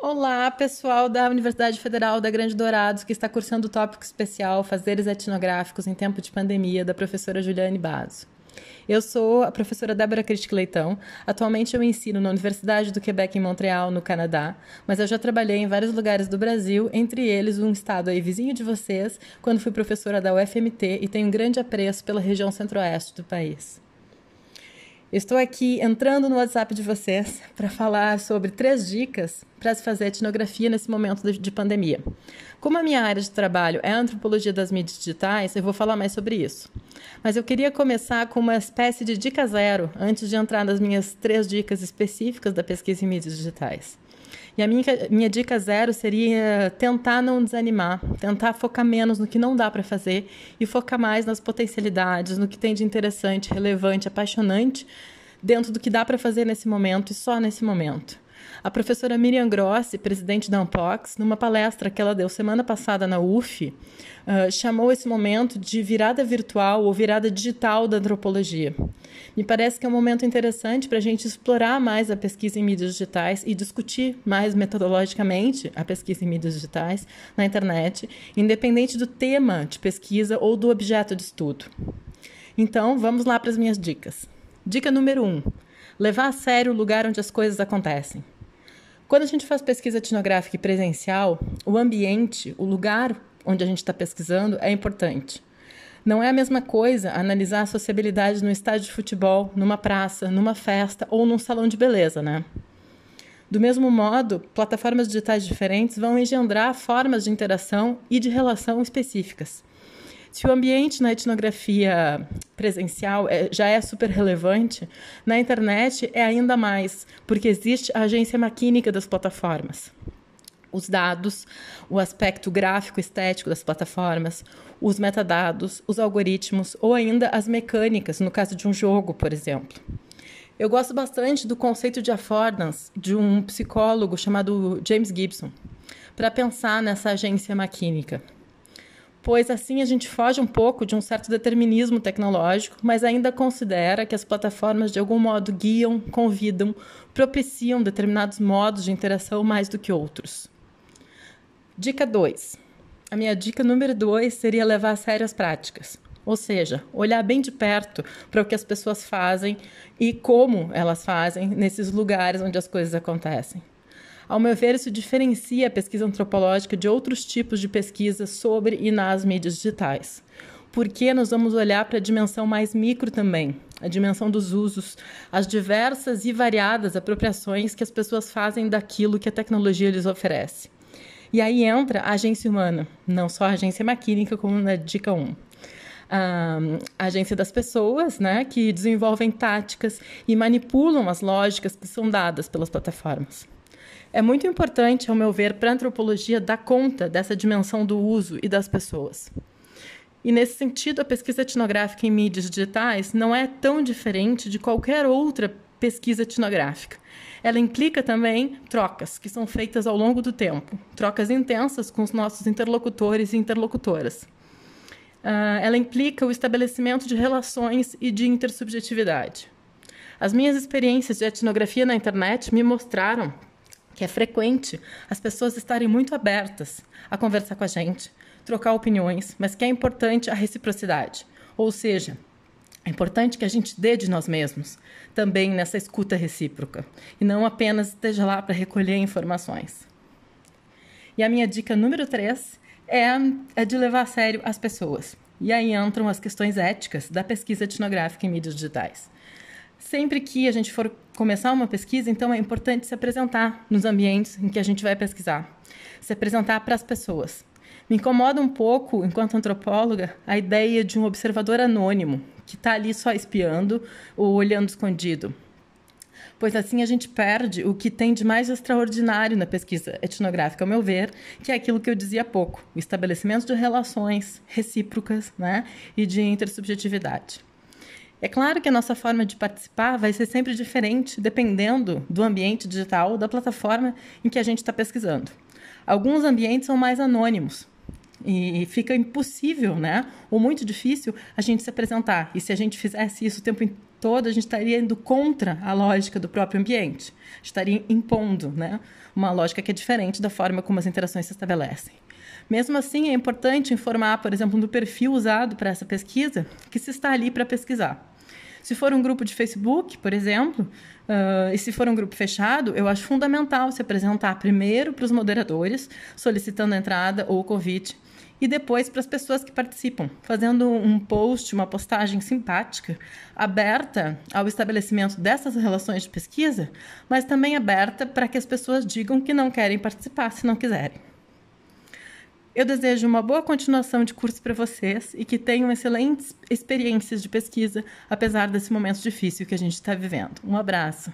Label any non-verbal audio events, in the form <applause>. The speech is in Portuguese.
Olá, pessoal da Universidade Federal da Grande Dourados, que está cursando o tópico especial Fazeres Etnográficos em Tempo de Pandemia, da professora Juliane Basso. Eu sou a professora Débora Cristic Leitão. Atualmente eu ensino na Universidade do Quebec em Montreal, no Canadá, mas eu já trabalhei em vários lugares do Brasil, entre eles um estado aí vizinho de vocês, quando fui professora da UFMT e tenho um grande apreço pela região centro-oeste do país. Estou aqui entrando no WhatsApp de vocês <laughs> para falar sobre três dicas para se fazer etnografia nesse momento de pandemia. Como a minha área de trabalho é a antropologia das mídias digitais, eu vou falar mais sobre isso. Mas eu queria começar com uma espécie de dica zero antes de entrar nas minhas três dicas específicas da pesquisa em mídias digitais. E a minha, minha dica zero seria tentar não desanimar, tentar focar menos no que não dá para fazer e focar mais nas potencialidades, no que tem de interessante, relevante, apaixonante dentro do que dá para fazer nesse momento e só nesse momento. A professora Miriam Grossi, presidente da Unpox, numa palestra que ela deu semana passada na UF, uh, chamou esse momento de virada virtual ou virada digital da antropologia. Me parece que é um momento interessante para a gente explorar mais a pesquisa em mídias digitais e discutir mais metodologicamente a pesquisa em mídias digitais na internet, independente do tema de pesquisa ou do objeto de estudo. Então, vamos lá para as minhas dicas. Dica número 1: um, levar a sério o lugar onde as coisas acontecem. Quando a gente faz pesquisa etnográfica e presencial, o ambiente, o lugar onde a gente está pesquisando é importante. Não é a mesma coisa analisar a sociabilidade no estádio de futebol, numa praça, numa festa ou num salão de beleza, né? Do mesmo modo, plataformas digitais diferentes vão engendrar formas de interação e de relação específicas. Se o ambiente na etnografia presencial é, já é super relevante, na internet é ainda mais, porque existe a agência maquínica das plataformas. Os dados, o aspecto gráfico estético das plataformas, os metadados, os algoritmos ou ainda as mecânicas, no caso de um jogo, por exemplo. Eu gosto bastante do conceito de affordance de um psicólogo chamado James Gibson, para pensar nessa agência maquínica pois assim a gente foge um pouco de um certo determinismo tecnológico, mas ainda considera que as plataformas de algum modo guiam, convidam, propiciam determinados modos de interação mais do que outros. Dica 2. A minha dica número 2 seria levar a sério as práticas. Ou seja, olhar bem de perto para o que as pessoas fazem e como elas fazem nesses lugares onde as coisas acontecem. Ao meu ver, isso diferencia a pesquisa antropológica de outros tipos de pesquisa sobre e nas mídias digitais. Porque nós vamos olhar para a dimensão mais micro também, a dimensão dos usos, as diversas e variadas apropriações que as pessoas fazem daquilo que a tecnologia lhes oferece. E aí entra a agência humana, não só a agência maquínica, como na dica 1. a agência das pessoas, né, que desenvolvem táticas e manipulam as lógicas que são dadas pelas plataformas. É muito importante, ao meu ver, para a antropologia dar conta dessa dimensão do uso e das pessoas. E nesse sentido, a pesquisa etnográfica em mídias digitais não é tão diferente de qualquer outra pesquisa etnográfica. Ela implica também trocas que são feitas ao longo do tempo, trocas intensas com os nossos interlocutores e interlocutoras. Uh, ela implica o estabelecimento de relações e de intersubjetividade. As minhas experiências de etnografia na internet me mostraram que é frequente as pessoas estarem muito abertas a conversar com a gente, trocar opiniões, mas que é importante a reciprocidade. Ou seja, é importante que a gente dê de nós mesmos também nessa escuta recíproca e não apenas esteja lá para recolher informações. E a minha dica número 3 é, é de levar a sério as pessoas. E aí entram as questões éticas da pesquisa etnográfica em mídias digitais. Sempre que a gente for começar uma pesquisa, então é importante se apresentar nos ambientes em que a gente vai pesquisar, se apresentar para as pessoas. Me incomoda um pouco, enquanto antropóloga, a ideia de um observador anônimo que está ali só espiando ou olhando escondido. Pois assim a gente perde o que tem de mais extraordinário na pesquisa etnográfica, ao meu ver, que é aquilo que eu dizia há pouco: o estabelecimento de relações recíprocas né, e de intersubjetividade. É claro que a nossa forma de participar vai ser sempre diferente, dependendo do ambiente digital, da plataforma em que a gente está pesquisando. Alguns ambientes são mais anônimos e fica impossível, né? Ou muito difícil a gente se apresentar. E se a gente fizesse isso o tempo todo, a gente estaria indo contra a lógica do próprio ambiente. Estaria impondo né, uma lógica que é diferente da forma como as interações se estabelecem. Mesmo assim, é importante informar, por exemplo, do perfil usado para essa pesquisa, que se está ali para pesquisar. Se for um grupo de Facebook, por exemplo, uh, e se for um grupo fechado, eu acho fundamental se apresentar primeiro para os moderadores, solicitando a entrada ou o convite, e depois para as pessoas que participam, fazendo um post, uma postagem simpática, aberta ao estabelecimento dessas relações de pesquisa, mas também aberta para que as pessoas digam que não querem participar se não quiserem. Eu desejo uma boa continuação de curso para vocês e que tenham excelentes experiências de pesquisa, apesar desse momento difícil que a gente está vivendo. Um abraço.